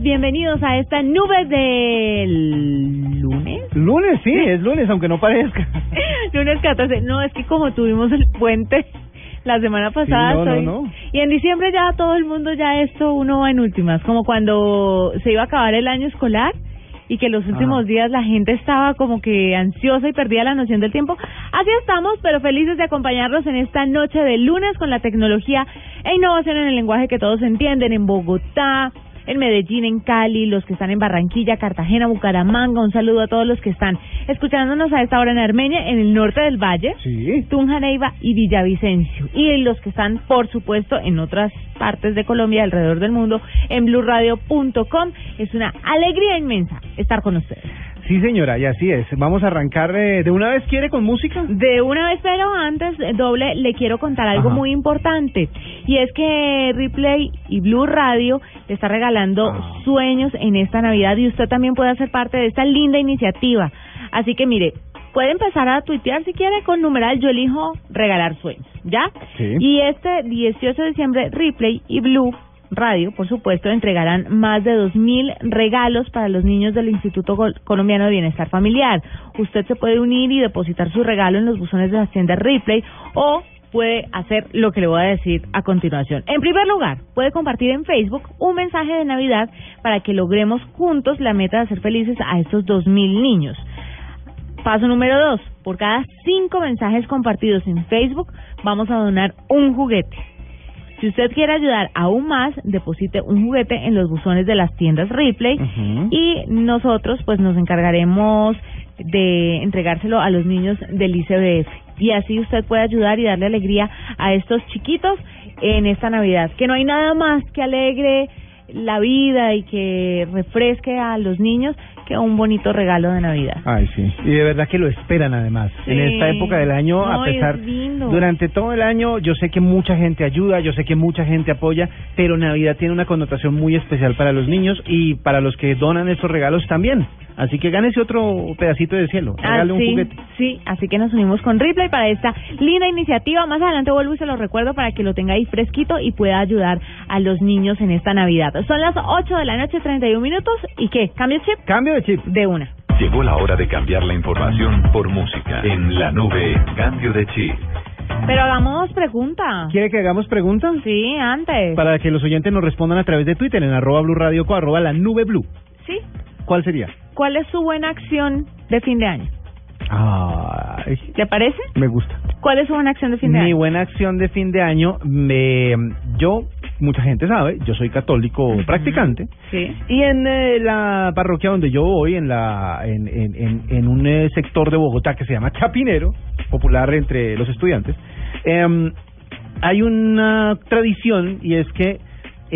Bienvenidos a esta nube del lunes. Lunes, sí, es lunes, aunque no parezca. lunes 14. No, es que como tuvimos el puente la semana pasada. Sí, no, soy- no, no. Y en diciembre ya todo el mundo ya esto uno va en últimas. Como cuando se iba a acabar el año escolar y que los últimos Ajá. días la gente estaba como que ansiosa y perdía la noción del tiempo. Así estamos, pero felices de acompañarlos en esta noche de lunes con la tecnología e innovación en el lenguaje que todos entienden en Bogotá, en Medellín, en Cali, los que están en Barranquilla, Cartagena, Bucaramanga. Un saludo a todos los que están escuchándonos a esta hora en Armenia, en el norte del valle. Sí. Tunja, Neiva y Villavicencio. Y los que están, por supuesto, en otras partes de Colombia, alrededor del mundo, en blueradio.com. Es una alegría inmensa estar con ustedes. Sí, señora, y así es. Vamos a arrancar eh, de una vez, ¿quiere con música? De una vez, pero antes, eh, doble, le quiero contar algo Ajá. muy importante. Y es que Replay y Blue Radio le está regalando Ah. sueños en esta Navidad y usted también puede hacer parte de esta linda iniciativa. Así que mire, puede empezar a tuitear si quiere con numeral yo elijo regalar sueños, ¿ya? Sí. Y este 18 de diciembre Replay y Blue Radio, por supuesto, entregarán más de 2.000 regalos para los niños del Instituto Col- Colombiano de Bienestar Familiar. Usted se puede unir y depositar su regalo en los buzones de las tiendas Replay o puede hacer lo que le voy a decir a continuación. En primer lugar, puede compartir en Facebook un mensaje de Navidad para que logremos juntos la meta de hacer felices a estos 2.000 niños. Paso número dos, por cada cinco mensajes compartidos en Facebook vamos a donar un juguete. Si usted quiere ayudar aún más, deposite un juguete en los buzones de las tiendas Ripley y nosotros pues nos encargaremos de entregárselo a los niños del ICBF. Y así usted puede ayudar y darle alegría a estos chiquitos en esta Navidad. Que no hay nada más que alegre la vida y que refresque a los niños que un bonito regalo de Navidad. Ay, sí. Y de verdad que lo esperan además. En esta época del año, No, a pesar... Durante todo el año yo sé que mucha gente ayuda, yo sé que mucha gente apoya, pero Navidad tiene una connotación muy especial para los niños y para los que donan estos regalos también. Así que gánese otro pedacito de cielo, regale un Así, juguete. Ah, sí, así que nos unimos con Ripley para esta linda iniciativa. Más adelante vuelvo y se lo recuerdo para que lo tenga ahí fresquito y pueda ayudar a los niños en esta Navidad. Son las 8 de la noche, 31 minutos. ¿Y qué? ¿Cambio chip? Cambio de chip. De una. Llegó la hora de cambiar la información por música. En la nube, cambio de chip. Pero hagamos pregunta. ¿Quiere que hagamos preguntas? Sí, antes. Para que los oyentes nos respondan a través de Twitter en arroba Blue Radio Co, arroba la nube blue. Sí. ¿Cuál sería? ¿Cuál es su buena acción de fin de año? Ay, ¿Le parece? me gusta. ¿Cuál es su buena acción de fin de Mi año? buena acción de fin de año, me, yo, mucha gente sabe, yo soy católico practicante Sí. y en eh, la parroquia donde yo voy, en la en, en, en, en un eh, sector de Bogotá que se llama Chapinero, popular entre los estudiantes, em, hay una tradición y es que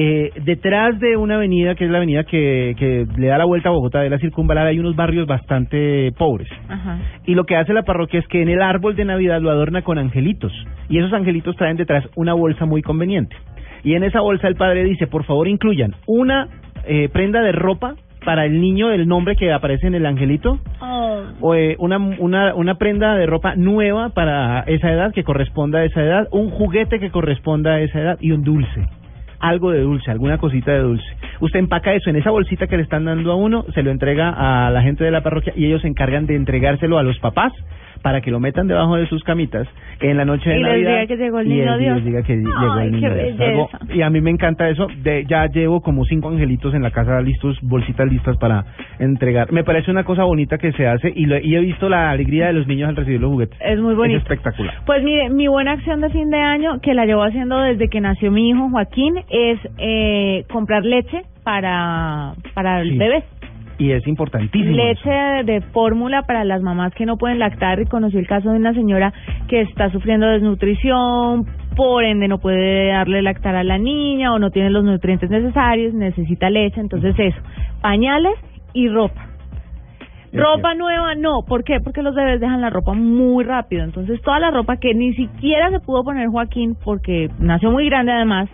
eh, detrás de una avenida que es la avenida que, que le da la vuelta a Bogotá de la circunvalar hay unos barrios bastante pobres. Ajá. Y lo que hace la parroquia es que en el árbol de Navidad lo adorna con angelitos. Y esos angelitos traen detrás una bolsa muy conveniente. Y en esa bolsa el padre dice, por favor incluyan una eh, prenda de ropa para el niño del nombre que aparece en el angelito, Oh. o eh, una, una, una prenda de ropa nueva para esa edad que corresponda a esa edad, un juguete que corresponda a esa edad y un dulce. Algo de dulce, alguna cosita de dulce. Usted empaca eso en esa bolsita que le están dando a uno, se lo entrega a la gente de la parroquia y ellos se encargan de entregárselo a los papás para que lo metan debajo de sus camitas en la noche de Y les Navidad. diga que llegó el y niño les- y Dios. les diga que llegó el niño Dios. Algo- y a mí me encanta eso. De, ya llevo como cinco angelitos en la casa listos, bolsitas listas para entregar. Me parece una cosa bonita que se hace y, lo- y he visto la alegría de los niños al recibir los juguetes. Es muy bonito. Es espectacular. Pues mire, mi buena acción de fin de año, que la llevo haciendo desde que nació mi hijo Joaquín, es eh, comprar leche para, para el Sí. bebé. Y es importantísimo. Leche de, de fórmula para las mamás que no pueden lactar. Y conocí el caso de una señora que está sufriendo desnutrición, por ende no puede darle lactar a la niña o no tiene los nutrientes necesarios, necesita leche, entonces eso, pañales y ropa. Ropa nueva, no. ¿Por qué? Porque los bebés dejan la ropa muy rápido. Entonces, toda la ropa que ni siquiera se pudo poner Joaquín, porque nació muy grande además,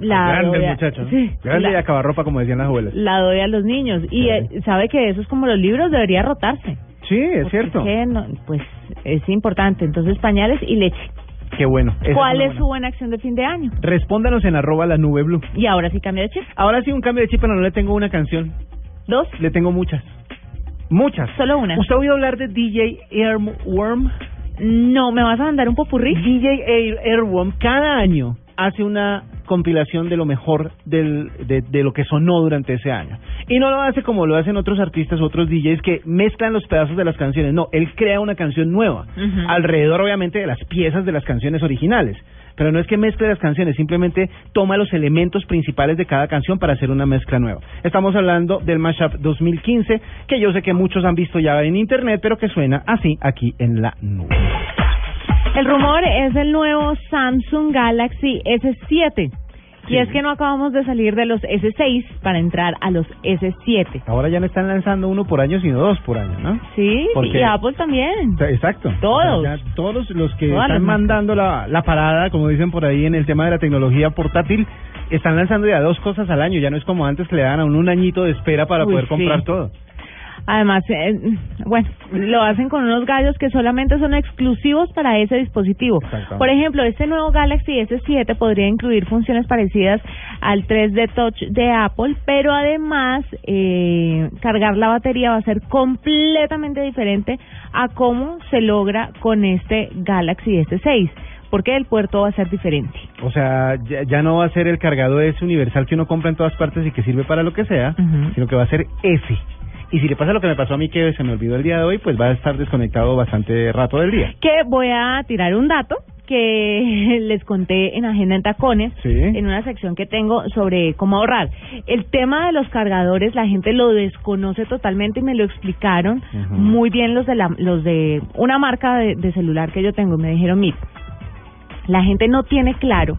la Grande el muchacho. ¿no? Sí, Grande la- y acabar ropa, como decían las abuelas. la doy a los niños. Y Sí. eh, sabe que eso es como los libros, debería rotarse. Sí, es cierto. no- pues es importante. Entonces, pañales y leche. Qué bueno. ¿Cuál es buena. su buena acción de fin de año? Respóndanos en arroba la nube blue. Y ahora sí cambia de chip. Ahora sí un cambio de chip, pero no le tengo una canción. Dos, Le tengo muchas. Muchas. solo una. ¿Usted ha oído hablar de DJ Airworm? No, ¿me vas a mandar un popurrí? DJ Air, Airworm cada año hace una compilación de lo mejor del, de, de lo que sonó durante ese año. Y no lo hace como lo hacen otros artistas, otros DJs que mezclan los pedazos de las canciones. No, él crea una canción nueva, alrededor obviamente de las piezas de las canciones originales. Pero no es que mezcle las canciones, simplemente toma los elementos principales de cada canción para hacer una mezcla nueva. Estamos hablando del Mashup 2015, que yo sé que muchos han visto ya en internet, pero que suena así aquí en la nube. El rumor es el nuevo Samsung Galaxy S7. Sí. Y es que no acabamos de salir de los S6 para entrar a los S7. Ahora ya no están lanzando uno por año, sino dos por año, ¿no? Sí, Porque- y Apple también. Exacto. Todos. O sea, ya todos los que Todas están mandando la, la parada, como dicen por ahí en el tema de la tecnología portátil, están lanzando ya dos cosas al año. Ya no es como antes que le daban a uno un añito de espera para Uy, poder sí. comprar todo. Además, eh, bueno, lo hacen con unos gallos que solamente son exclusivos para ese dispositivo. Por ejemplo, este nuevo Galaxy S7 podría incluir funciones parecidas al 3D Touch de Apple, pero además eh, cargar la batería va a ser completamente diferente a cómo se logra con este Galaxy S6, porque el puerto va a ser diferente. O sea, ya, ya no va a ser el cargador ese universal que uno compra en todas partes y que sirve para lo que sea, sino que va a ser ese. Y si le pasa lo que me pasó a mí que se me olvidó el día de hoy, pues va a estar desconectado bastante rato del día. que voy a tirar un dato que les conté en Agenda en Tacones, Sí. en una sección que tengo sobre cómo ahorrar. El tema de los cargadores, la gente lo desconoce totalmente y me lo explicaron muy bien los de la, los de una marca de, de celular que yo tengo. Me dijeron, mira, la gente no tiene claro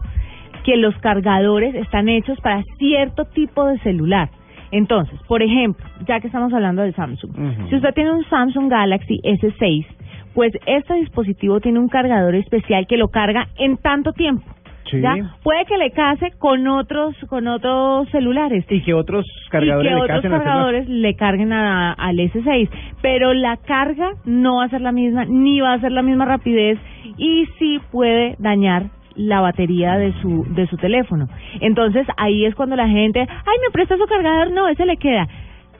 que los cargadores están hechos para cierto tipo de celular. Entonces, por ejemplo, ya que estamos hablando de Samsung, si usted tiene un Samsung Galaxy S6, pues este dispositivo tiene un cargador especial que lo carga en tanto tiempo. Sí. ¿ya? Puede que le case con otros con otros celulares Y que otros cargadores y que le otros más. carguen a- al S6, pero la carga no va a ser la misma, ni va a ser la misma rapidez y sí puede dañar la batería de su de su teléfono. Entonces ahí es cuando la gente, ay, me presta su cargador, no, ese le queda.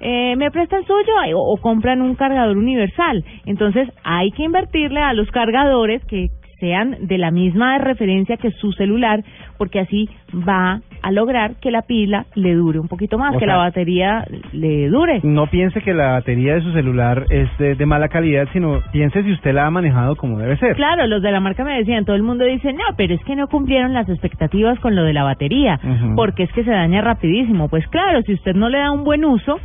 Eh, me presta el suyo o, o compran un cargador universal. Entonces hay que invertirle a los cargadores que sean de la misma referencia que su celular, porque así va a lograr que la pila le dure un poquito más, O que sea- la batería le dure. No piense que la batería de su celular es de, de mala calidad, sino piense si usted la ha manejado como debe ser. Claro, los de la marca me decían, todo el mundo dice, no, pero es que no cumplieron las expectativas con lo de la batería, porque es que se daña rapidísimo. Pues claro, si usted no le da un buen uso,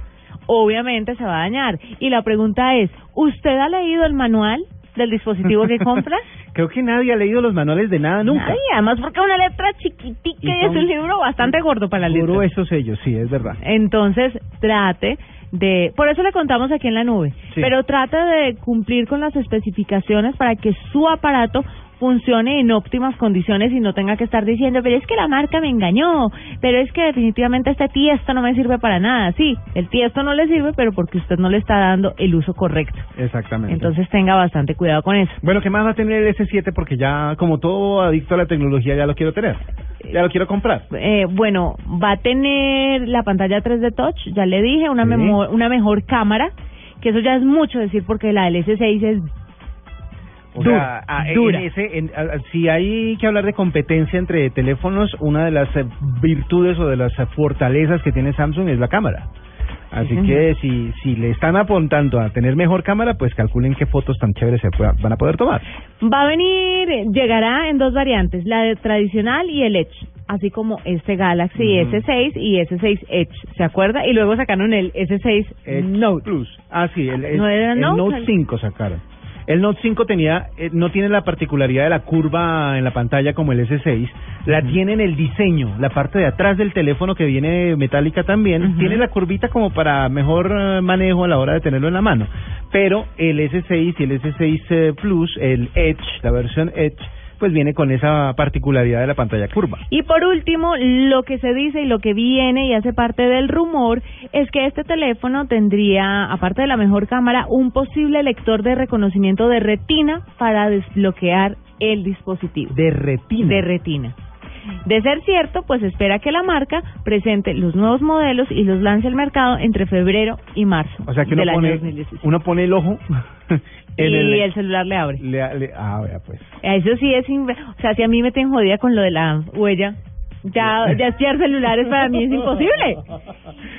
obviamente se va a dañar. Y la pregunta es, ¿usted ha leído el manual del dispositivo que compra? Creo que nadie ha leído los manuales de nada nunca. Ay, además porque es una letra chiquitica Y y, es un libro bastante gordo para la letra. Gruesos ellos, sí, es verdad. Entonces, trate de, por eso le contamos aquí en la nube, Sí. pero trate de cumplir con las especificaciones para que su aparato funcione en óptimas condiciones y no tenga que estar diciendo, pero es que la marca me engañó, pero es que definitivamente este tiesto no me sirve para nada. Sí, el tiesto no le sirve, pero porque usted no le está dando el uso correcto. Exactamente. Entonces tenga bastante cuidado con eso. Bueno, ¿qué más va a tener el S7? Porque ya, como todo adicto a la tecnología, ya lo quiero tener. Ya lo quiero comprar. Eh, bueno, va a tener la pantalla 3D Touch, ya le dije, una, Sí. una mejor cámara, que eso ya es mucho decir porque la del S6 es O Dura, sea, a- en ese, en- a- si hay que hablar de competencia entre teléfonos, una de las eh, virtudes o de las fortalezas que tiene Samsung es la cámara. Así que si, si le están apuntando a tener mejor cámara, pues calculen qué fotos tan chéveres se pueda- van a poder tomar. Va a venir, llegará en dos variantes, la de tradicional y el Edge, así como este Galaxy Ujú. S6 y S6 Edge, ¿se acuerda? Y luego sacaron el S6 Edge Note. Plus. Ah, sí, el, el- ¿No era el Note? Note 5 sacaron. El Note 5 tenía, eh, no tiene la particularidad de la curva en la pantalla como el S6, la tiene en el diseño, la parte de atrás del teléfono que viene metálica también, tiene la curvita como para mejor eh, manejo a la hora de tenerlo en la mano. Pero el S6 y el S6 eh, Plus, el Edge, la versión Edge, pues viene con esa particularidad de la pantalla curva. Y por último, lo que se dice y lo que viene y hace parte del rumor es que este teléfono tendría, aparte de la mejor cámara, un posible lector de reconocimiento de retina para desbloquear el dispositivo. De retina. De retina. De ser cierto, pues espera que la marca presente los nuevos modelos y los lance al mercado entre febrero y marzo. O sea que uno del año pone, 2016. uno pone el ojo y el, el celular le abre. le- le- ah, vea pues. Eso sí es, o sea, si a mí me tienen jodida con lo de la huella, ya, ya espiar celulares para mí es imposible.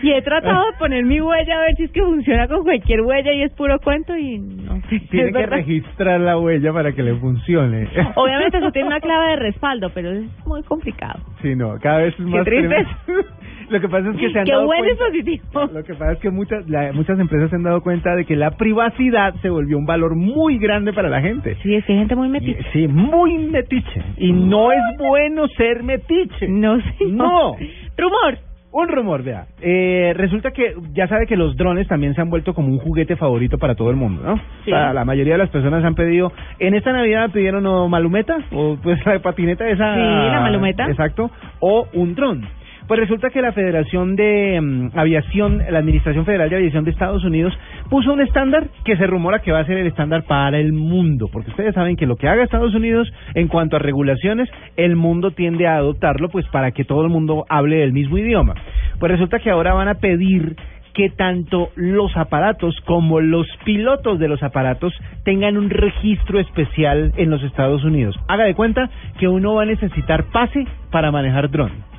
Y he tratado de poner mi huella a ver si es que funciona con cualquier huella y es puro cuento y no sé. Tiene que registrar la huella para que le funcione. Obviamente eso tiene una clave de respaldo, pero es muy complicado. Sí, no, cada vez es más triste. Lo que pasa es que se han Qué dado buen cuenta, dispositivo. Lo que pasa es que muchas la- muchas empresas se han dado cuenta de que la privacidad se volvió un valor muy grande para la gente. Sí, es que hay gente muy metida. Sí, muy metiche. Y no es bueno ser metiche. No sé. No. Rumor. Un rumor, vea. Eh, resulta que ya sabe que los drones también se han vuelto como un juguete favorito para todo el mundo, ¿no? Sí. O sea, la mayoría de las personas han pedido, en esta Navidad pidieron o malumeta, o pues la patineta esa. Sí, la malumeta. Exacto, o un dron. Pues resulta que la Federación de mm, Aviación, la Administración Federal de Aviación de Estados Unidos, puso un estándar que se rumora que va a ser el estándar para el mundo, porque ustedes saben que lo que haga Estados Unidos en cuanto a regulaciones, el mundo tiende a adoptarlo, pues para que todo el mundo hable el mismo idioma. Pues resulta que ahora van a pedir que tanto los aparatos como los pilotos de los aparatos tengan un registro especial en los Estados Unidos. Haga de cuenta que uno va a necesitar pase para manejar dron.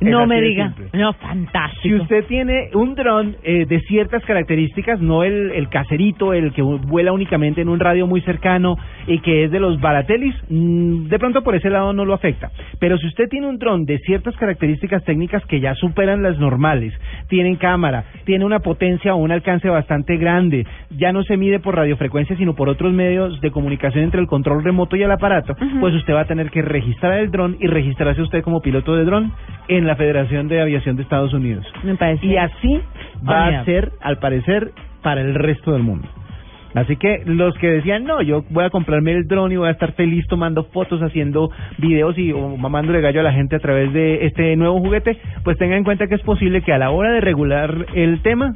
No me diga. No, Si fantástico. usted tiene un dron eh, de ciertas características, no el, el caserito, el que vuela únicamente en un radio muy cercano y que es de los baratelis, mm, de pronto por ese lado no lo afecta. Pero si usted tiene un dron de ciertas características técnicas que ya superan las normales, tienen cámara, tiene una potencia o un alcance bastante grande, ya no se mide por radiofrecuencia sino por otros medios de comunicación entre el control remoto y el aparato, pues usted va a tener que registrar el dron y registrarse usted como piloto de dron en la Federación de Aviación de Estados Unidos. Me parece. Y así va a ser, al parecer, para el resto del mundo. Así que los que decían, no, yo voy a comprarme el dron y voy a estar feliz tomando fotos, haciendo videos y o mamándole gallo a la gente a través de este nuevo juguete, pues tengan en cuenta que es posible que a la hora de regular el tema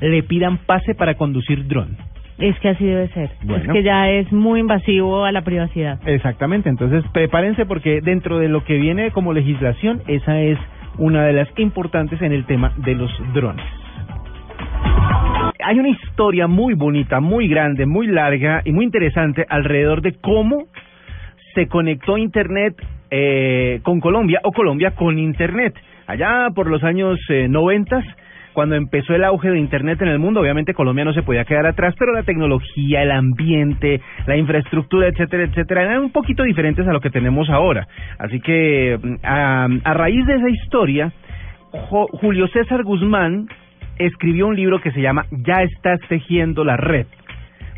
le pidan pase para conducir dron. Es que así debe ser. Bueno. Es que ya es muy invasivo a la privacidad. Exactamente, entonces prepárense porque dentro de lo que viene como legislación, esa es una de las importantes en el tema de los drones. Hay una historia muy bonita, muy grande, muy larga y muy interesante alrededor de cómo se conectó Internet eh, con Colombia o Colombia con Internet. Allá por los años eh, 90, cuando empezó el auge de Internet en el mundo, obviamente Colombia no se podía quedar atrás, pero la tecnología, el ambiente, la infraestructura, etcétera, etcétera, eran un poquito diferentes a lo que tenemos ahora. Así que mm, a, a raíz de esa historia, Julio César Guzmán escribió un libro que se llama Ya estás tejiendo la red.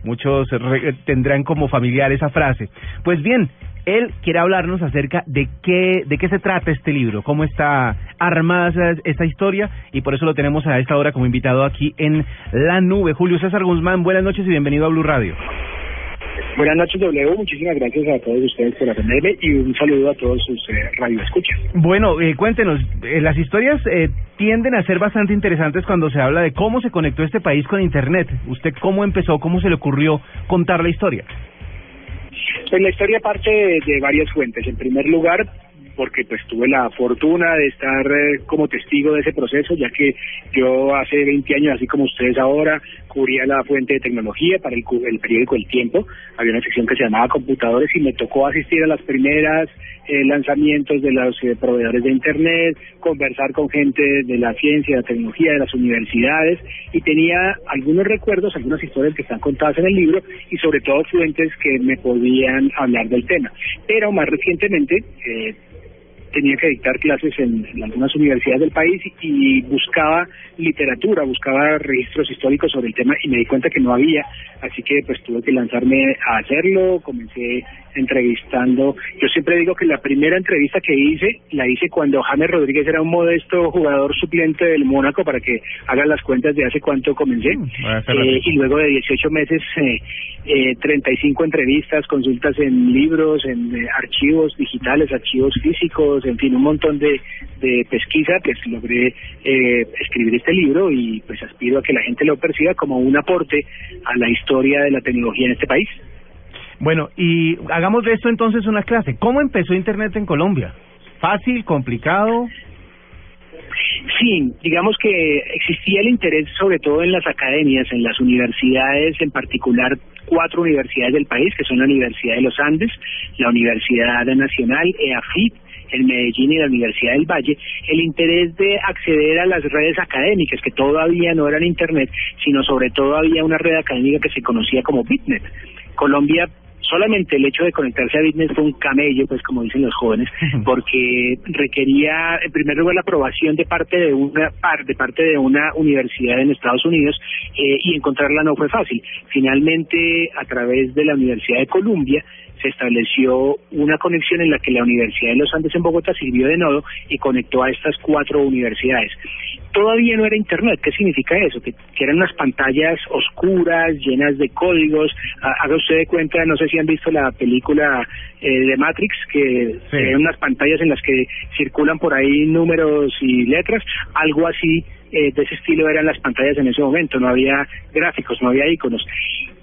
Muchos re- tendrán como familiar esa frase. Pues bien, él quiere hablarnos acerca de qué, de qué se trata este libro, cómo está armada esta historia y por eso lo tenemos a esta hora como invitado aquí en La Nube. Julio César Guzmán, buenas noches y bienvenido a Blue Radio. Buenas noches, W. Muchísimas gracias a todos ustedes por atenderme y un saludo a todos sus eh, radioescuchas. Bueno, eh, cuéntenos, eh, las historias eh, tienden a ser bastante interesantes cuando se habla de cómo se conectó este país con Internet. ¿Usted cómo empezó, cómo se le ocurrió contar la historia? Pues la historia parte de, de varias fuentes. En primer lugar, porque pues tuve la fortuna de estar eh, como testigo de ese proceso, ya que yo hace 20 años, así como ustedes ahora, cubría la fuente de tecnología para el, el periódico El Tiempo. Había una sección que se llamaba Computadores y me tocó asistir a las primeras eh, lanzamientos de los eh, proveedores de Internet, conversar con gente de la ciencia, de la tecnología, de las universidades y tenía algunos recuerdos, algunas historias que están contadas en el libro y sobre todo fuentes que me podían hablar del tema. Pero más recientemente, eh, tenía que dictar clases en, en algunas universidades del país y buscaba literatura, buscaba registros históricos sobre el tema y me di cuenta que no había, así que pues tuve que lanzarme a hacerlo, comencé entrevistando. Yo siempre digo que la primera entrevista que hice la hice cuando James Rodríguez era un modesto jugador suplente del Mónaco para que hagan las cuentas de hace cuánto comencé. Eh, y luego de 18 meses, eh, eh, 35 entrevistas, consultas en libros, en eh, archivos digitales, archivos físicos, en fin, un montón de, de pesquisa, pues logré eh, escribir este libro y pues aspiro a que la gente lo perciba como un aporte a la historia de la tecnología en este país. Bueno, y hagamos de esto entonces una clase. ¿Cómo empezó Internet en Colombia? ¿Fácil? ¿Complicado? Sí, digamos que existía el interés sobre todo en las academias, en las universidades, en particular cuatro universidades del país, que son la Universidad de los Andes, la Universidad Nacional, EAFIT, el Medellín y la Universidad del Valle, el interés de acceder a las redes académicas, que todavía no eran Internet, sino sobre todo había una red académica que se conocía como Bitnet. Colombia solamente el hecho de conectarse a Bitnet fue un camello, pues como dicen los jóvenes, porque requería en primer lugar la aprobación de parte de una de parte de una universidad en Estados Unidos eh, y encontrarla no fue fácil. Finalmente, a través de la Universidad de Columbia se estableció una conexión en la que la Universidad de los Andes en Bogotá sirvió de nodo y conectó a estas cuatro universidades. Todavía no era Internet. ¿Qué significa eso? Que, que eran unas pantallas oscuras, llenas de códigos. Ah, Haga usted de cuenta, no sé si han visto la película eh, de Matrix, que Sí. eran unas pantallas en las que circulan por ahí números y letras. Algo así eh, de ese estilo eran las pantallas en ese momento. No había gráficos, no había iconos.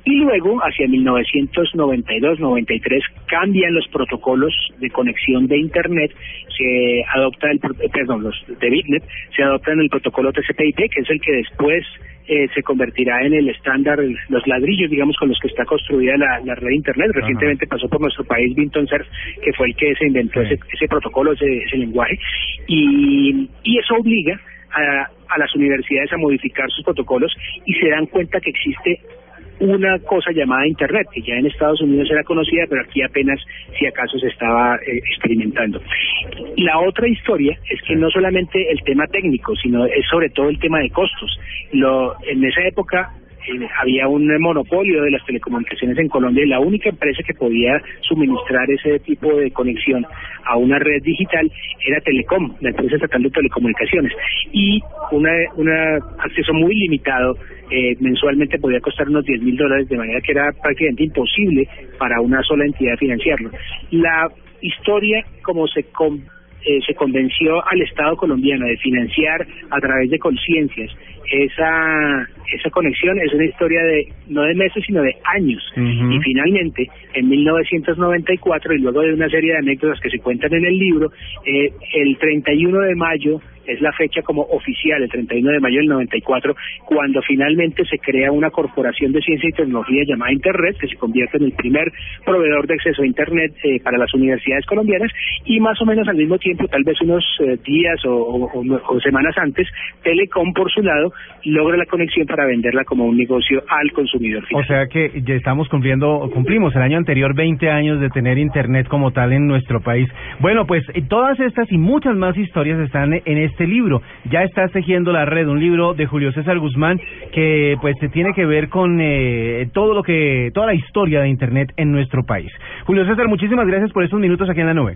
Y luego, hacia 1992-93, cambian los protocolos de conexión de Internet, se adopta el, perdón, los de Bitnet, se adoptan el protocolo TCP/IP, que es el que después eh, se convertirá en el estándar, los ladrillos, digamos, con los que está construida la, la red de Internet. Recientemente pasó por nuestro país Vinton Cerf, que fue el que se inventó Sí. ese, ese protocolo, ese, ese lenguaje, y, y eso obliga a, a las universidades a modificar sus protocolos y se dan cuenta que existe una cosa llamada Internet, que ya en Estados Unidos era conocida, pero aquí apenas, si acaso, se estaba eh, experimentando. La otra historia es que no solamente el tema técnico, sino es sobre todo el tema de costos. Lo, en esa época eh, había un monopolio de las telecomunicaciones en Colombia y la única empresa que podía suministrar ese tipo de conexión a una red digital era Telecom, la empresa estatal de telecomunicaciones. Y un una acceso muy limitado, eh, mensualmente podía costar unos 10 mil dólares, de manera que era prácticamente imposible para una sola entidad financiarlo. La historia, como se eh, se convenció al Estado colombiano de financiar a través de conciencias esa esa conexión. Es una historia de no de meses sino de años. Y finalmente en 1994 y luego de una serie de anécdotas que se cuentan en el libro eh, el 31 de mayo es la fecha como oficial, el 31 de mayo del 94, cuando finalmente se crea una corporación de ciencia y tecnología llamada Internet, que se convierte en el primer proveedor de acceso a Internet eh, para las universidades colombianas, y más o menos al mismo tiempo, tal vez unos eh, días o, o- semanas antes, Telecom, por su lado, logra la conexión para venderla como un negocio al consumidor final. O sea que ya estamos cumpliendo, cumplimos el año anterior 20 años de tener internet como tal en nuestro país. Bueno, pues eh, todas estas y muchas más historias están en este libro. Ya está tejiendo la red, un libro de Julio César Guzmán que pues se tiene que ver con eh, todo lo que, toda la historia de internet en nuestro país. Julio César, muchísimas gracias por estos minutos aquí en la nube.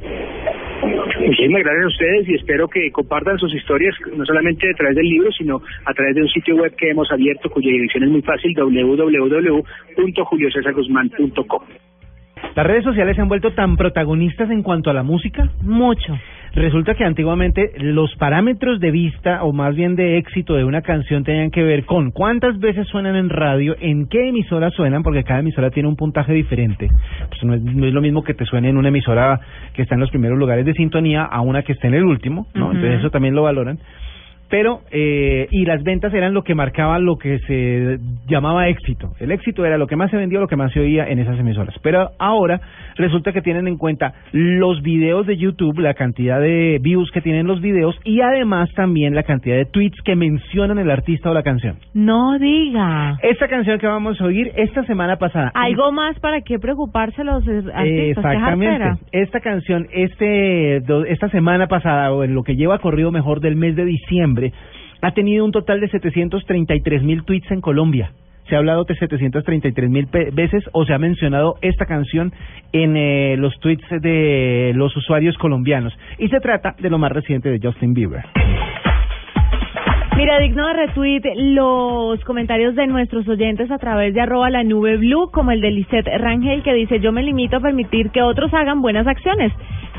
Muchísimas gracias a ustedes y espero que compartan sus historias no solamente a través del libro, sino a través de un sitio web que hemos abierto cuya dirección es muy fácil, www.juliocesarguzmán.com. Las redes sociales se han vuelto tan protagonistas en cuanto a la música. Mucho. Resulta que antiguamente los parámetros de vista o más bien de éxito de una canción tenían que ver con cuántas veces suenan en radio, en qué emisora suenan, porque cada emisora tiene un puntaje diferente. Pues no es, no es lo mismo que te suene en una emisora que está en los primeros lugares de sintonía a una que está en el último, ¿no? Entonces eso también lo valoran. Pero eh, y las ventas eran lo que marcaba lo que se llamaba éxito. El éxito era lo que más se vendió, lo que más se oía en esas emisoras. Pero ahora resulta que tienen en cuenta los videos de YouTube, la cantidad de views que tienen los videos y además también la cantidad de tweets que mencionan el artista o la canción. No diga. Esta canción que vamos a oír esta semana pasada. Algo más para qué preocuparse los artistas. Exactamente. Esta canción, este, esta semana pasada, o en lo que lleva corrido mejor del mes de diciembre, ha tenido un total de 733 mil tweets en Colombia. Se ha hablado de 733 mil veces o se ha mencionado esta canción en eh, los tweets de los usuarios colombianos. Y se trata de lo más reciente de Justin Bieber. Mira, digno de retweet los comentarios de nuestros oyentes a través de arroba la nube blue, como el de Lisette Rangel, que dice, yo me limito a permitir que otros hagan buenas acciones.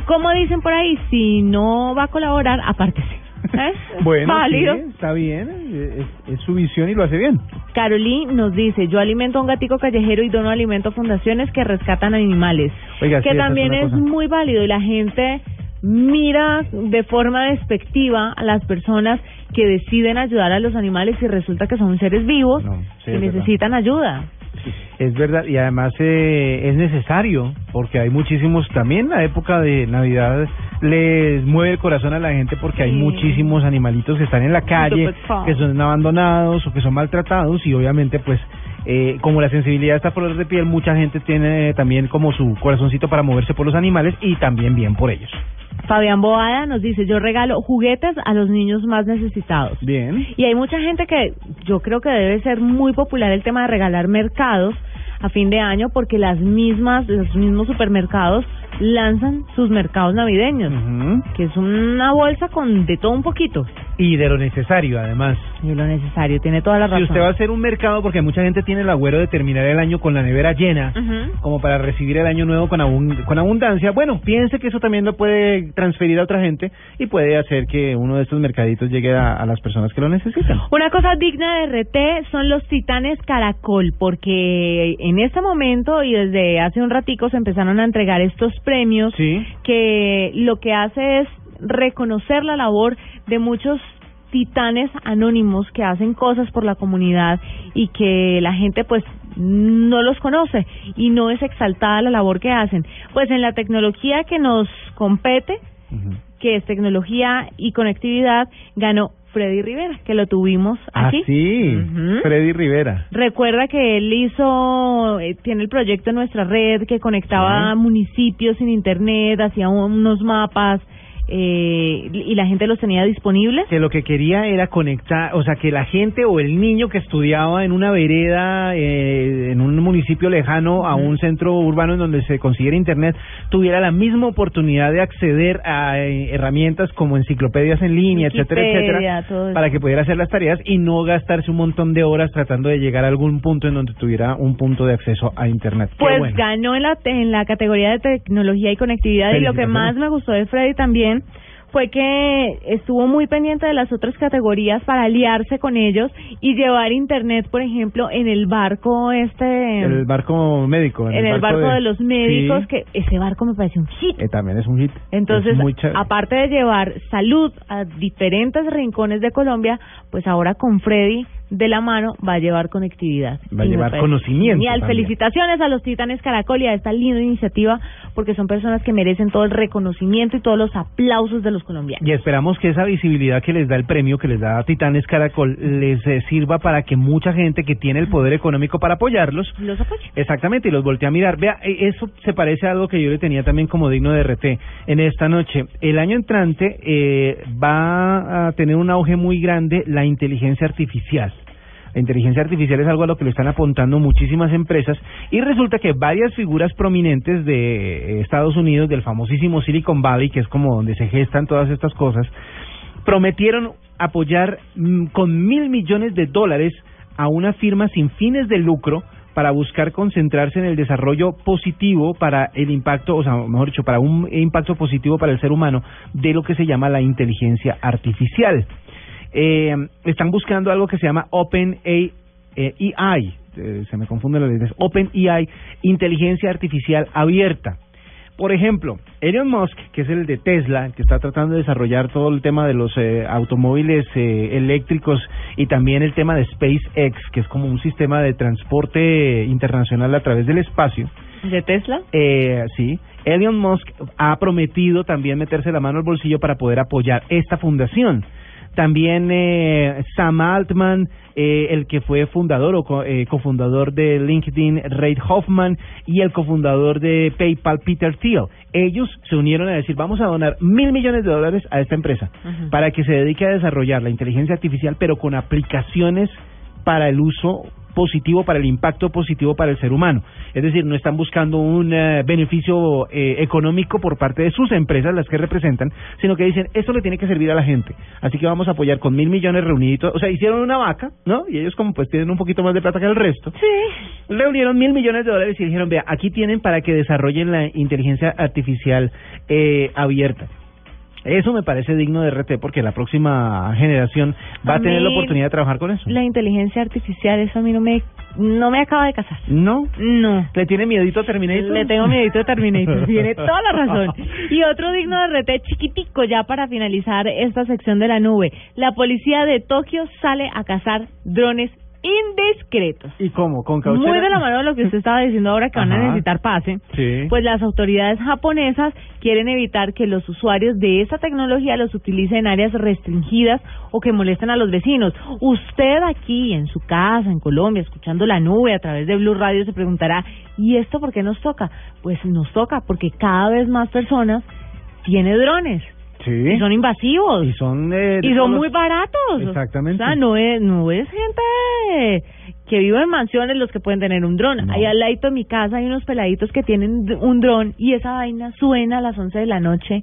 Como dicen por ahí, si no va a colaborar, apártese. ¿Eh? Bueno, Válido. sí, está bien, es, es su visión y lo hace bien. Carolí nos dice, yo alimento a un gatico callejero y dono alimento a fundaciones que rescatan animales. Oiga, que también es muy válido y la gente mira de forma despectiva a las personas que deciden ayudar a los animales y resulta que son seres vivos No, sí, verdad. necesitan ayuda. Es verdad, y además eh, es necesario, porque hay muchísimos, también la época de Navidad les mueve el corazón a la gente porque hay Sí. muchísimos animalitos que están en la calle, que son abandonados o que son maltratados y obviamente pues eh, como la sensibilidad está por de piel, mucha gente tiene también como su corazoncito para moverse por los animales y también bien por ellos. Fabián Boada nos dice, yo regalo juguetes a los niños más necesitados. Bien. Y hay mucha gente que yo creo que debe ser muy popular el tema de regalar mercados a fin de año porque las mismas, los mismos supermercados lanzan sus mercados navideños, que es una bolsa con de todo un poquito. Y de lo necesario además. Y lo necesario, tiene toda la Si razón. usted va a hacer un mercado, porque mucha gente tiene el agüero de terminar el año con la nevera llena, como para recibir el año nuevo con, abun- con abundancia, bueno, piense que eso también lo puede transferir a otra gente y puede hacer que uno de estos mercaditos llegue a, a las personas que lo necesitan. Una cosa digna de RT son los titanes Caracol, porque en este momento y desde hace un ratico se empezaron a entregar estos premios Sí. que lo que hace es reconocer la labor de muchos titanes anónimos que hacen cosas por la comunidad y que la gente pues no los conoce y no es exaltada la labor que hacen. Pues en la tecnología que nos compete, que es tecnología y conectividad, ganó Freddy Rivera, que lo tuvimos Ah, aquí. sí, Ujú. Freddy Rivera. Recuerda que él hizo, eh, tiene el proyecto en nuestra red que conectaba Sí. municipios sin internet, hacía unos mapas eh, y la gente los tenía disponibles. Que lo que quería era conectar, o sea, que la gente o el niño que estudiaba en una vereda, eh, en un municipio lejano a un centro urbano en donde se consiguiera internet, tuviera la misma oportunidad de acceder a eh, herramientas como enciclopedias en línea, etcétera, Wikipedia, etcétera, para que pudiera hacer las tareas y no gastarse un montón de horas tratando de llegar a algún punto en donde tuviera un punto de acceso a internet. Pues bueno. ganó en la, en la categoría de tecnología y conectividad y lo que más me gustó de Freddy también fue que estuvo muy pendiente de las otras categorías para aliarse con ellos y llevar internet, por ejemplo, en el barco este... El barco médico. en el barco de, los médicos, Sí, que ese barco me pareció un hit. eh, también es un hit. Entonces, aparte de llevar salud a diferentes rincones de Colombia, pues ahora con Freddy de la mano va a llevar conectividad. Va a llevar conocimiento Genial. también. Felicitaciones a los Titanes Caracol y a esta linda iniciativa, porque son personas que merecen todo el reconocimiento y todos los aplausos de los colombianos. Y esperamos que esa visibilidad que les da el premio, que les da a Titanes Caracol, les eh, sirva para que mucha gente que tiene el poder económico para apoyarlos, Los apoyo. exactamente, y los voltee a mirar. Vea, eh, eso se parece a algo que yo le tenía también como digno de RT en esta noche. El año entrante eh, va a tener un auge muy grande la inteligencia artificial. La inteligencia artificial es algo a lo que le están apuntando muchísimas empresas y resulta que varias figuras prominentes de eh, Estados Unidos, del famosísimo Silicon Valley, que es como donde se gestan todas estas cosas, prometieron apoyar mm, con mil millones de dólares a una firma sin fines de lucro para buscar concentrarse en el desarrollo positivo para el impacto, o sea, mejor dicho, para un impacto positivo para el ser humano de lo que se llama la inteligencia artificial. Eh, están buscando algo que se llama Open AI, eh, se me confunden las letras, Open AI, inteligencia artificial abierta. Por ejemplo, Elon Musk, que es el de Tesla, que está tratando de desarrollar todo el tema de los eh, automóviles eh, eléctricos y también el tema de SpaceX, que es como un sistema de transporte internacional a través del espacio. ¿De Tesla? Eh, sí. Elon Musk ha prometido también meterse la mano al bolsillo para poder apoyar esta fundación. También eh, Sam Altman, eh, el que fue fundador o co- eh, cofundador de LinkedIn, Reid Hoffman, y el cofundador de PayPal, Peter Thiel. Ellos se unieron a decir, vamos a donar mil millones de dólares a esta empresa para que se dedique a desarrollar la inteligencia artificial, pero con aplicaciones para el uso positivo, para el impacto positivo para el ser humano. Es decir, no están buscando un eh, beneficio eh, económico por parte de sus empresas, las que representan, sino que dicen, esto le tiene que servir a la gente. Así que vamos a apoyar con mil millones reunidos. O sea, hicieron una vaca, ¿no? Y ellos como pues tienen un poquito más de plata que el resto. Sí. Reunieron mil millones de dólares y dijeron, vea, aquí tienen para que desarrollen la inteligencia artificial eh, abierta. Eso me parece digno de RT porque la próxima generación va a, A tener la oportunidad de trabajar con eso. La inteligencia artificial, eso a mí no me, no me acaba de casar. ¿No? No. ¿Le tiene miedito a Terminator? Le tengo miedito de Terminator, tiene toda la razón. Y otro digno de RT chiquitico ya para finalizar esta sección de la nube. La policía de Tokio sale a cazar drones indiscretos. ¿Y cómo? ¿Con cauchera? Muy de la mano de lo que usted estaba diciendo ahora que van a Ajá. necesitar pase. Sí. Pues las autoridades japonesas quieren evitar que los usuarios de esta tecnología los utilicen en áreas restringidas o que molesten a los vecinos. Usted aquí en su casa, en Colombia, escuchando la nube a través de Blue Radio, se preguntará, ¿y esto por qué nos toca? Pues nos toca porque cada vez más personas tienen drones. Sí. Y son invasivos. Y son, eh, Y son los- muy baratos. Exactamente. O sea, no es, no es gente que vive en mansiones los que pueden tener un dron. No. Ahí al lado de mi casa hay unos peladitos que tienen un dron y esa vaina suena a las 11 de la noche.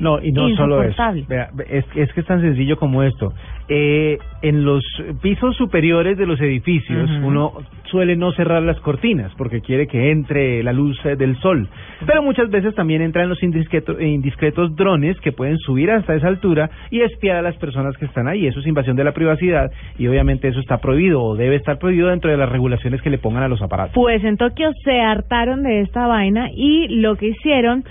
No, y no solo eso. Vea, es, es que es tan sencillo como esto. Eh, en los pisos superiores de los edificios, uno suele no cerrar las cortinas porque quiere que entre la luz eh, del sol. Pero muchas veces también entran los indiscretos, indiscretos drones que pueden subir hasta esa altura y espiar a las personas que están ahí. Eso es invasión de la privacidad y obviamente eso está prohibido o debe estar prohibido dentro de las regulaciones que le pongan a los aparatos. Pues en Tokio se hartaron de esta vaina y lo que hicieron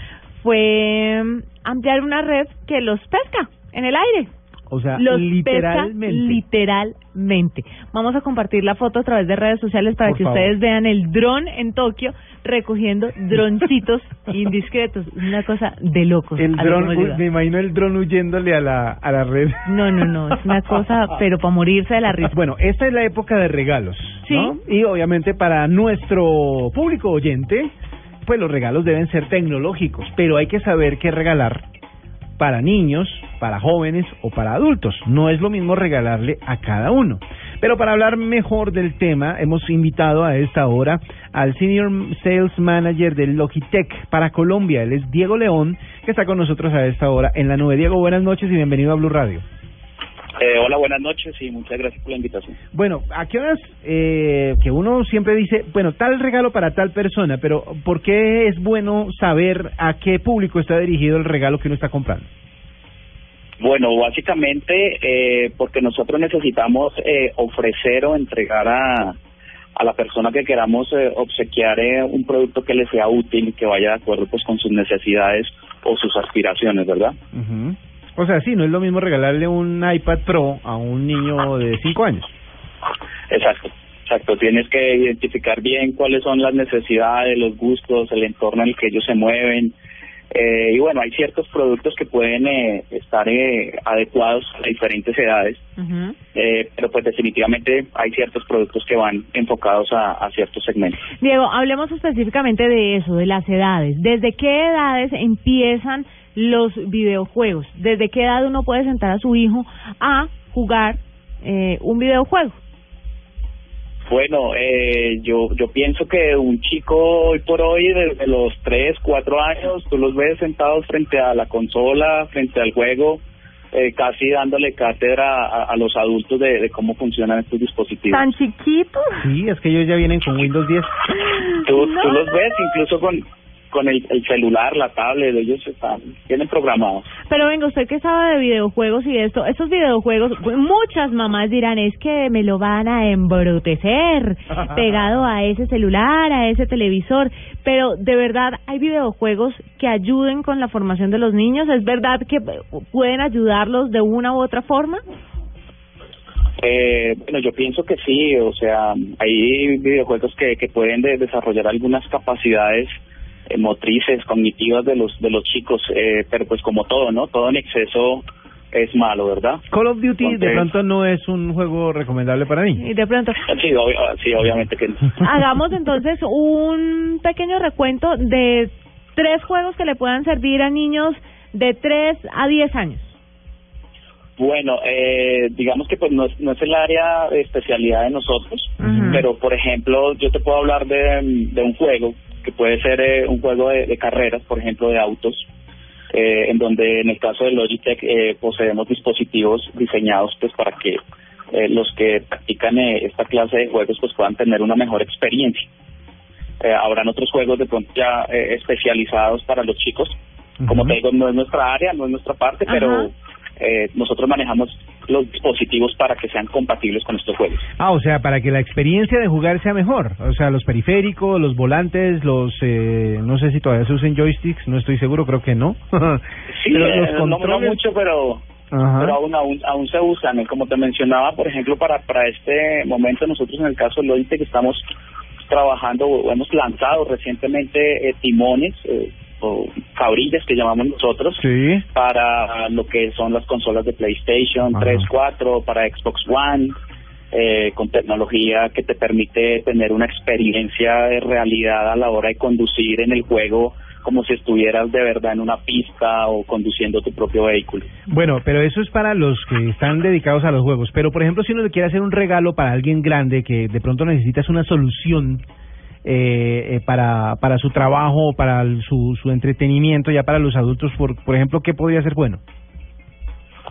fue mm, ampliar una red que los pesca en el aire. O sea, los literalmente. pesca literalmente. Vamos a compartir la foto a través de redes sociales para Por que favor. ustedes vean el dron en Tokio recogiendo droncitos indiscretos. Es una cosa de locos. el dron, llegado. me imagino el dron huyéndole a la, a la red. No, no, no, es una cosa, pero para morirse de la risa. Bueno, esta es la época de regalos, ¿no? Y obviamente para nuestro público oyente, pues los regalos deben ser tecnológicos, pero hay que saber qué regalar para niños, para jóvenes o para adultos. No es lo mismo regalarle a cada uno. Pero para hablar mejor del tema, hemos invitado a esta hora al Senior Sales Manager de Logitech para Colombia. Él es Diego León, que está con nosotros a esta hora en la nube. Diego, buenas noches y bienvenido a Blue Radio. Eh, hola, buenas noches y muchas gracias por la invitación. Bueno, ¿a qué horas eh, que uno siempre dice, bueno, tal regalo para tal persona, pero ¿por qué es bueno saber a qué público está dirigido el regalo que uno está comprando? Bueno, básicamente eh, porque nosotros necesitamos eh, ofrecer o entregar a, a la persona que queramos eh, obsequiar eh, un producto que le sea útil que vaya de acuerdo pues con sus necesidades o sus aspiraciones, ¿verdad? Ujú. O sea, sí, no es lo mismo regalarle un iPad Pro a un niño de 5 años. Exacto, exacto. Tienes que identificar bien cuáles son las necesidades, los gustos, el entorno en el que ellos se mueven. Eh, y bueno, hay ciertos productos que pueden eh, estar eh, adecuados a diferentes edades. Eh, pero pues definitivamente hay ciertos productos que van enfocados a, a ciertos segmentos. Diego, hablemos específicamente de eso, de las edades. ¿Desde qué edades empiezan los videojuegos? ¿Desde qué edad uno puede sentar a su hijo a jugar eh, un videojuego? Bueno, eh, yo yo pienso que un chico hoy por hoy, desde los 3, 4 años, tú los ves sentados frente a la consola, frente al juego, eh, casi dándole cátedra a, a los adultos de, de cómo funcionan estos dispositivos. ¿Tan chiquitos? Sí, es que ellos ya vienen con Windows 10. Tú, No, tú los ves incluso con con el, el celular, la tablet, ellos están, tienen programados. Pero venga, usted que sabe de videojuegos y esto, estos videojuegos, muchas mamás dirán, es que me lo van a embrutecer pegado a ese celular, a ese televisor, pero de verdad hay videojuegos que ayuden con la formación de los niños, ¿es verdad que pueden ayudarlos de una u otra forma? Eh, bueno, yo pienso que sí, o sea, hay videojuegos que, que pueden de- desarrollar algunas capacidades eh, motrices, cognitivas de los de los chicos, eh, pero pues como todo, ¿no? Todo en exceso es malo, ¿verdad? Call of Duty de pronto no es un juego recomendable para mí. Y de pronto, Sí, obvio- sí obviamente que no. hagamos entonces un pequeño recuento de tres juegos que le puedan servir a niños de 3 a 10 años. Bueno, eh, digamos que pues no es, no es el área de especialidad de nosotros, pero por ejemplo yo te puedo hablar de, de un juego que puede ser eh, un juego de, de carreras, por ejemplo de autos, eh, en donde en el caso de Logitech eh, poseemos dispositivos diseñados pues para que eh, los que practican eh, esta clase de juegos pues puedan tener una mejor experiencia. Habrán otros juegos de pronto ya especializados para los chicos. Como te digo, no es nuestra área, no es nuestra parte, Ajá. pero eh, nosotros manejamos los dispositivos para que sean compatibles con estos juegos. Ah, o sea, para que la experiencia de jugar sea mejor. O sea, los periféricos, los volantes, los... Eh, no sé si todavía se usan joysticks, no estoy seguro, creo que no. Sí, Pero eh, los no, mucho, pero Ajá. pero aún, aún aún se usan. Eh, Como te mencionaba, por ejemplo, para para este momento nosotros en el caso de Logitech estamos trabajando hemos lanzado recientemente eh, timones eh, o cabrillas que llamamos nosotros Sí. para lo que son las consolas de PlayStation Ajá. 3, 4, para Xbox One, eh, con tecnología que te permite tener una experiencia de realidad a la hora de conducir en el juego como si estuvieras de verdad en una pista o conduciendo tu propio vehículo. Bueno, pero eso es para los que están dedicados a los juegos. Pero, por ejemplo, si uno le quiere hacer un regalo para alguien grande que de pronto necesitas una solución eh, eh, para, para su trabajo para el- su, su entretenimiento, ya para los adultos, por, por ejemplo, ¿qué podría ser bueno?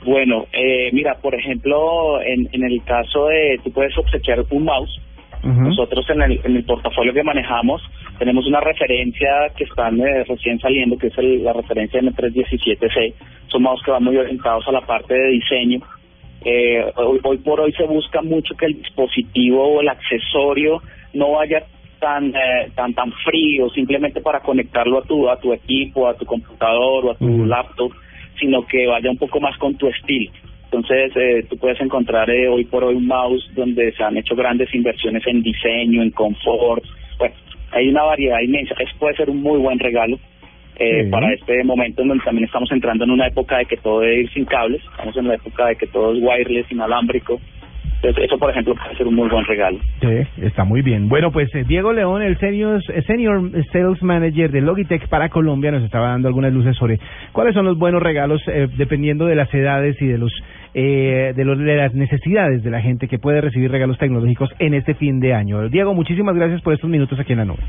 Bueno, eh, mira, por ejemplo, en, en el caso de, tú puedes obsequiar un mouse. Nosotros en el, en el portafolio que manejamos tenemos una referencia que están eh, recién saliendo, que es el- la referencia M317C. Son mouse que van muy orientados a la parte de diseño. Eh, hoy, hoy por hoy se busca mucho que el dispositivo o el accesorio no vaya tan eh, tan tan frío simplemente para conectarlo a tu a tu equipo, a tu computador o a tu laptop, sino que vaya un poco más con tu estilo. Entonces, eh, tú puedes encontrar eh, hoy por hoy un mouse donde se han hecho grandes inversiones en diseño, en confort. Bueno, hay una variedad inmensa. Eso puede ser un muy buen regalo eh, Sí. para este momento en donde también estamos entrando en una época de que todo ir sin cables. Estamos en la época de que todo es wireless, inalámbrico. Eso, por ejemplo, puede ser un muy buen regalo. Sí, está muy bien. Bueno, pues eh, Diego León, el senior, eh, senior Sales Manager de Logitech para Colombia, nos estaba dando algunas luces sobre cuáles son los buenos regalos eh, dependiendo de las edades y de los eh, de, los, de las necesidades de la gente que puede recibir regalos tecnológicos en este fin de año. Diego, muchísimas gracias por estos minutos aquí en la nube.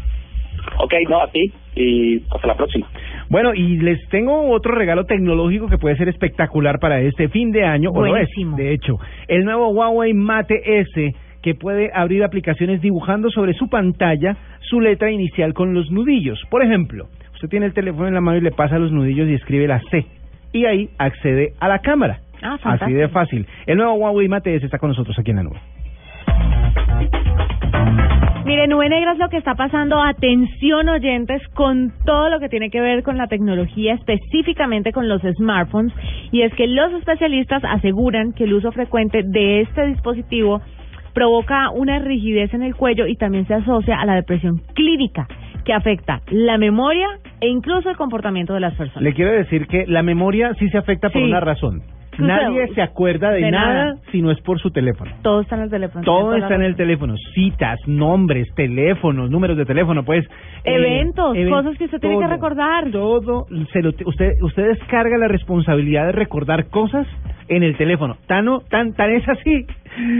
Ok, no, a ti y hasta la próxima. Bueno, y les tengo otro regalo tecnológico que puede ser espectacular para este fin de año, o lo es, Buenísimo. de hecho, el nuevo Huawei Mate S que puede abrir aplicaciones dibujando sobre su pantalla su letra inicial con los nudillos. Por ejemplo, usted tiene el teléfono en la mano y le pasa los nudillos y escribe la C, y ahí accede a la cámara. Ah, Así fantástico. de fácil. El nuevo Huawei Mate S está con nosotros aquí en la nube. Mire, Nube Negra es lo que está pasando. Atención, oyentes, con todo lo que tiene que ver con la tecnología, específicamente con los smartphones. Y es que los especialistas aseguran que el uso frecuente de este dispositivo provoca una rigidez en el cuello y también se asocia a la depresión clínica, que afecta la memoria e incluso el comportamiento de las personas. Le quiero decir que la memoria sí se afecta por Sí. una razón. Nadie se acuerda de, de nada, nada. si no es por su teléfono. Todo está en el teléfono. Todo está en el teléfono, citas, nombres, teléfonos, números de teléfono, pues eh, Eventos, even- cosas que usted tiene que recordar. Todo, se lo- usted usted descarga la responsabilidad de recordar cosas en el teléfono. Tan o- tan tan es así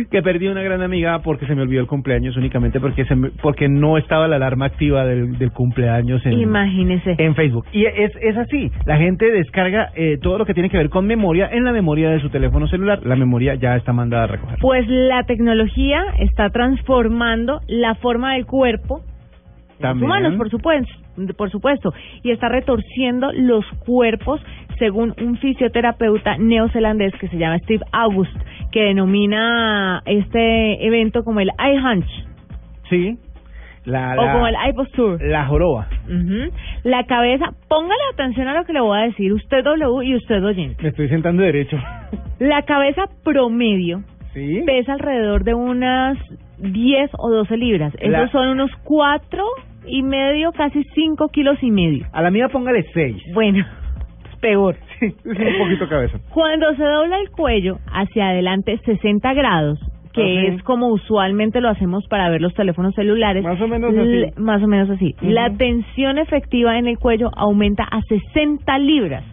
que perdí una gran amiga porque se me olvidó el cumpleaños únicamente porque se me- porque no estaba la alarma activa del, del cumpleaños en Imagínese. en Facebook. Y es, es así, la gente descarga eh, todo lo que tiene que ver con memoria en la memoria de su teléfono celular. La memoria ya está mandada a recoger. Pues la tecnología está transformando la forma del cuerpo, los También. humanos, por supuesto, por supuesto, y está retorciendo los cuerpos según un fisioterapeuta neozelandés que se llama Steve August, que denomina este evento como el eye hunch. Sí. La, o como el eye posture. La joroba. La cabeza, póngale atención a lo que le voy a decir, usted W y usted oyente. Me estoy sentando derecho. La cabeza promedio Sí. pesa alrededor de unas 10 o 12 libras. La- Esos son unos 4 y medio, casi 5 kilos y medio. A la mía póngale seis. Bueno, peor. Sí, es un poquito cabeza. Cuando se dobla el cuello hacia adelante 60 grados, que Ajá. es como usualmente lo hacemos para ver los teléfonos celulares. Más o menos así. Más o menos así. La tensión efectiva en el cuello aumenta a 60 libras.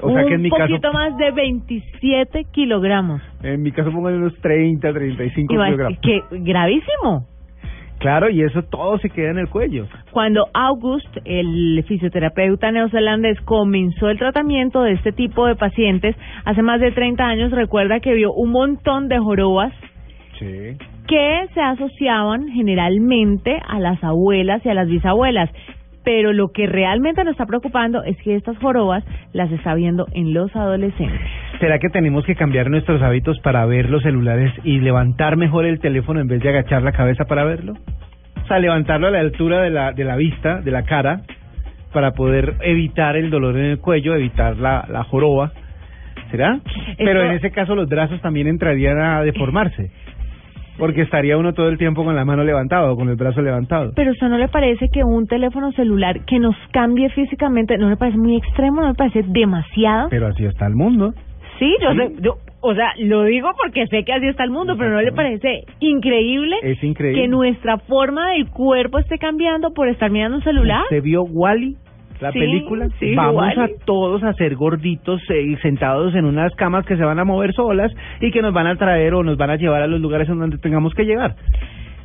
O sea que en mi un caso, poquito más de 27 kilogramos. en mi caso póngale unos 30, 35 Ima- kilogramos. que gravísimo. Claro, y eso todo se queda en el cuello. Cuando August, el fisioterapeuta neozelandés, comenzó el tratamiento de este tipo de pacientes hace más de 30 años, recuerda que vio un montón de jorobas Sí. que se asociaban generalmente a las abuelas y a las bisabuelas. Pero lo que realmente nos está preocupando es que estas jorobas las está viendo en los adolescentes. ¿Será que tenemos que cambiar nuestros hábitos para ver los celulares y levantar mejor el teléfono en vez de agachar la cabeza para verlo? O sea, levantarlo a la altura de la, de la vista, de la cara, para poder evitar el dolor en el cuello, evitar la, la joroba. ¿Será? Pero en ese caso los brazos también entrarían a deformarse. Porque estaría uno todo el tiempo con la mano levantada o con el brazo levantado. Pero ¿usted no le parece que un teléfono celular que nos cambie físicamente, no le parece muy extremo, no le parece demasiado? Pero así está el mundo. Sí, yo, sé- yo, o sea, lo digo porque sé que así está el mundo, pero ¿no le parece increíble, Es increíble. que nuestra forma del cuerpo esté cambiando por estar mirando un celular? ¿Se vio Wally? La Sí, película. sí, Vamos a todos a ser gorditos eh, sentados en unas camas que se van a mover solas y que nos van a traer o nos van a llevar a los lugares en donde tengamos que llegar.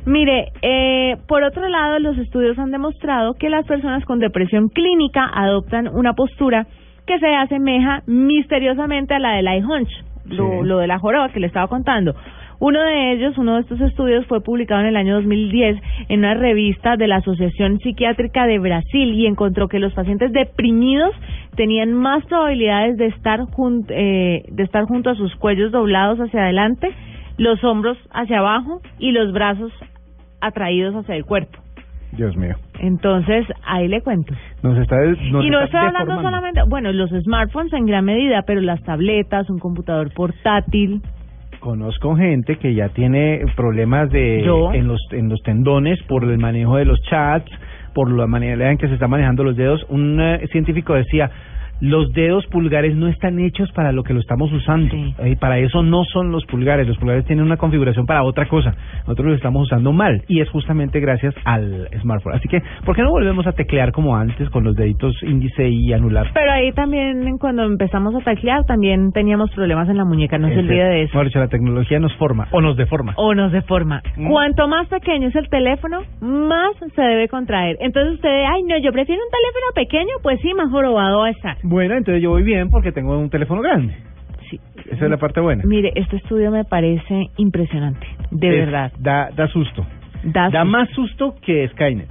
Mire, eh, por otro lado, los estudios han demostrado que las personas con depresión clínica adoptan una postura que se asemeja misteriosamente a la del eye hunch, lo de la joroba que le estaba contando. Uno de ellos, uno de estos estudios, fue publicado en el año 2010 en una revista de la Asociación Psiquiátrica de Brasil y encontró que los pacientes deprimidos tenían más probabilidades de estar, jun- eh, de estar junto a sus cuellos doblados hacia adelante, los hombros hacia abajo y los brazos atraídos hacia el cuerpo. Dios mío. Entonces, ahí le cuento. Nos está des- nos y no está estoy hablando deformando. solamente, bueno, los smartphones en gran medida, pero las tabletas, un computador portátil. Conozco gente que ya tiene problemas de ¿Yo? en los en los tendones por el manejo de los chats, por la manera en que se están manejando los dedos. Un eh, científico decía, los dedos pulgares no están hechos para lo que lo estamos usando. Sí. Eh, para eso no son los pulgares. Los pulgares tienen una configuración para otra cosa. Nosotros los estamos usando mal y es justamente gracias al smartphone. Así que, ¿por qué no volvemos a teclear como antes con los deditos índice y anular? Pero ahí también, cuando empezamos a teclear, también teníamos problemas en la muñeca, no se olvide de eso. Dicho, la tecnología nos forma o nos deforma. O nos deforma. Mm. Cuanto más pequeño es el teléfono, más se debe contraer. Entonces usted, ay, no, yo prefiero un teléfono pequeño, pues sí, más jorobado va a estar. Bueno, entonces yo voy bien porque tengo un teléfono grande. Sí. Esa es la parte buena. Mire, este estudio me parece impresionante, de Es- verdad. Da, da susto. Da Da susto. más susto que Skynet.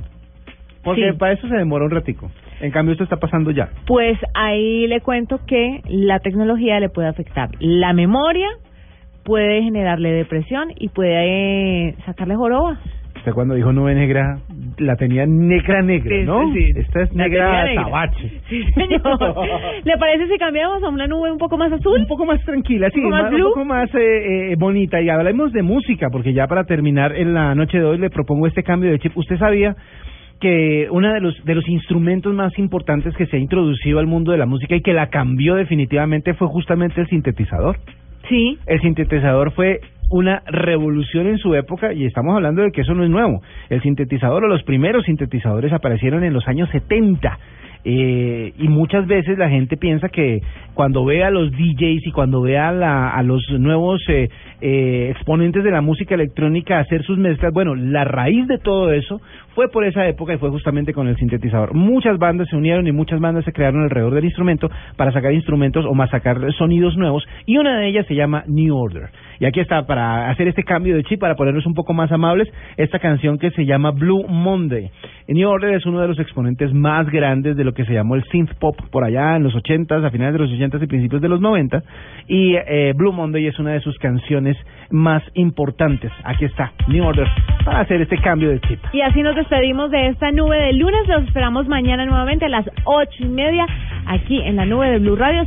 Porque Sí. para eso se demora un ratico. En cambio, esto está pasando ya. Pues ahí le cuento que la tecnología le puede afectar la memoria, puede generarle depresión y puede eh, sacarle joroba. Usted cuando dijo nube negra, la tenía negra negra, Sí, ¿no? sí, sí. Esta es negra negra. tabache. Sí, señor. ¿Le parece si cambiamos a una nube un poco más azul? Un poco más tranquila, sí, ¿Un poco más más- un poco más eh, eh, bonita. Y hablemos de música, porque ya para terminar en la noche de hoy le propongo este cambio de chip. ¿Usted sabía que uno de los de los instrumentos más importantes que se ha introducido al mundo de la música y que la cambió definitivamente fue justamente el sintetizador? Sí. El sintetizador fue una revolución en su época y estamos hablando de que eso no es nuevo. El sintetizador o los primeros sintetizadores aparecieron en los años 70 Eh, y muchas veces la gente piensa que cuando ve a los DJs y cuando ve a, la, a los nuevos eh, eh, exponentes de la música electrónica hacer sus mezclas, bueno, la raíz de todo eso fue por esa época y fue justamente con el sintetizador. Muchas bandas se unieron y muchas bandas se crearon alrededor del instrumento para sacar instrumentos o más sacar sonidos nuevos y una de ellas se llama New Order. Y aquí está, para hacer este cambio de chip, para ponernos un poco más amables, esta canción que se llama Blue Monday. New Order es uno de los exponentes más grandes de lo que se llamó el synth pop por allá en los 80s, a finales de los 80s y principios de los 90 y eh, Blue Monday es una de sus canciones más importantes. Aquí está, New Order, para hacer este cambio de chip. Y así nos despedimos de esta nube de lunes. Los esperamos mañana nuevamente a las ocho y media aquí en la nube de Blue Radio.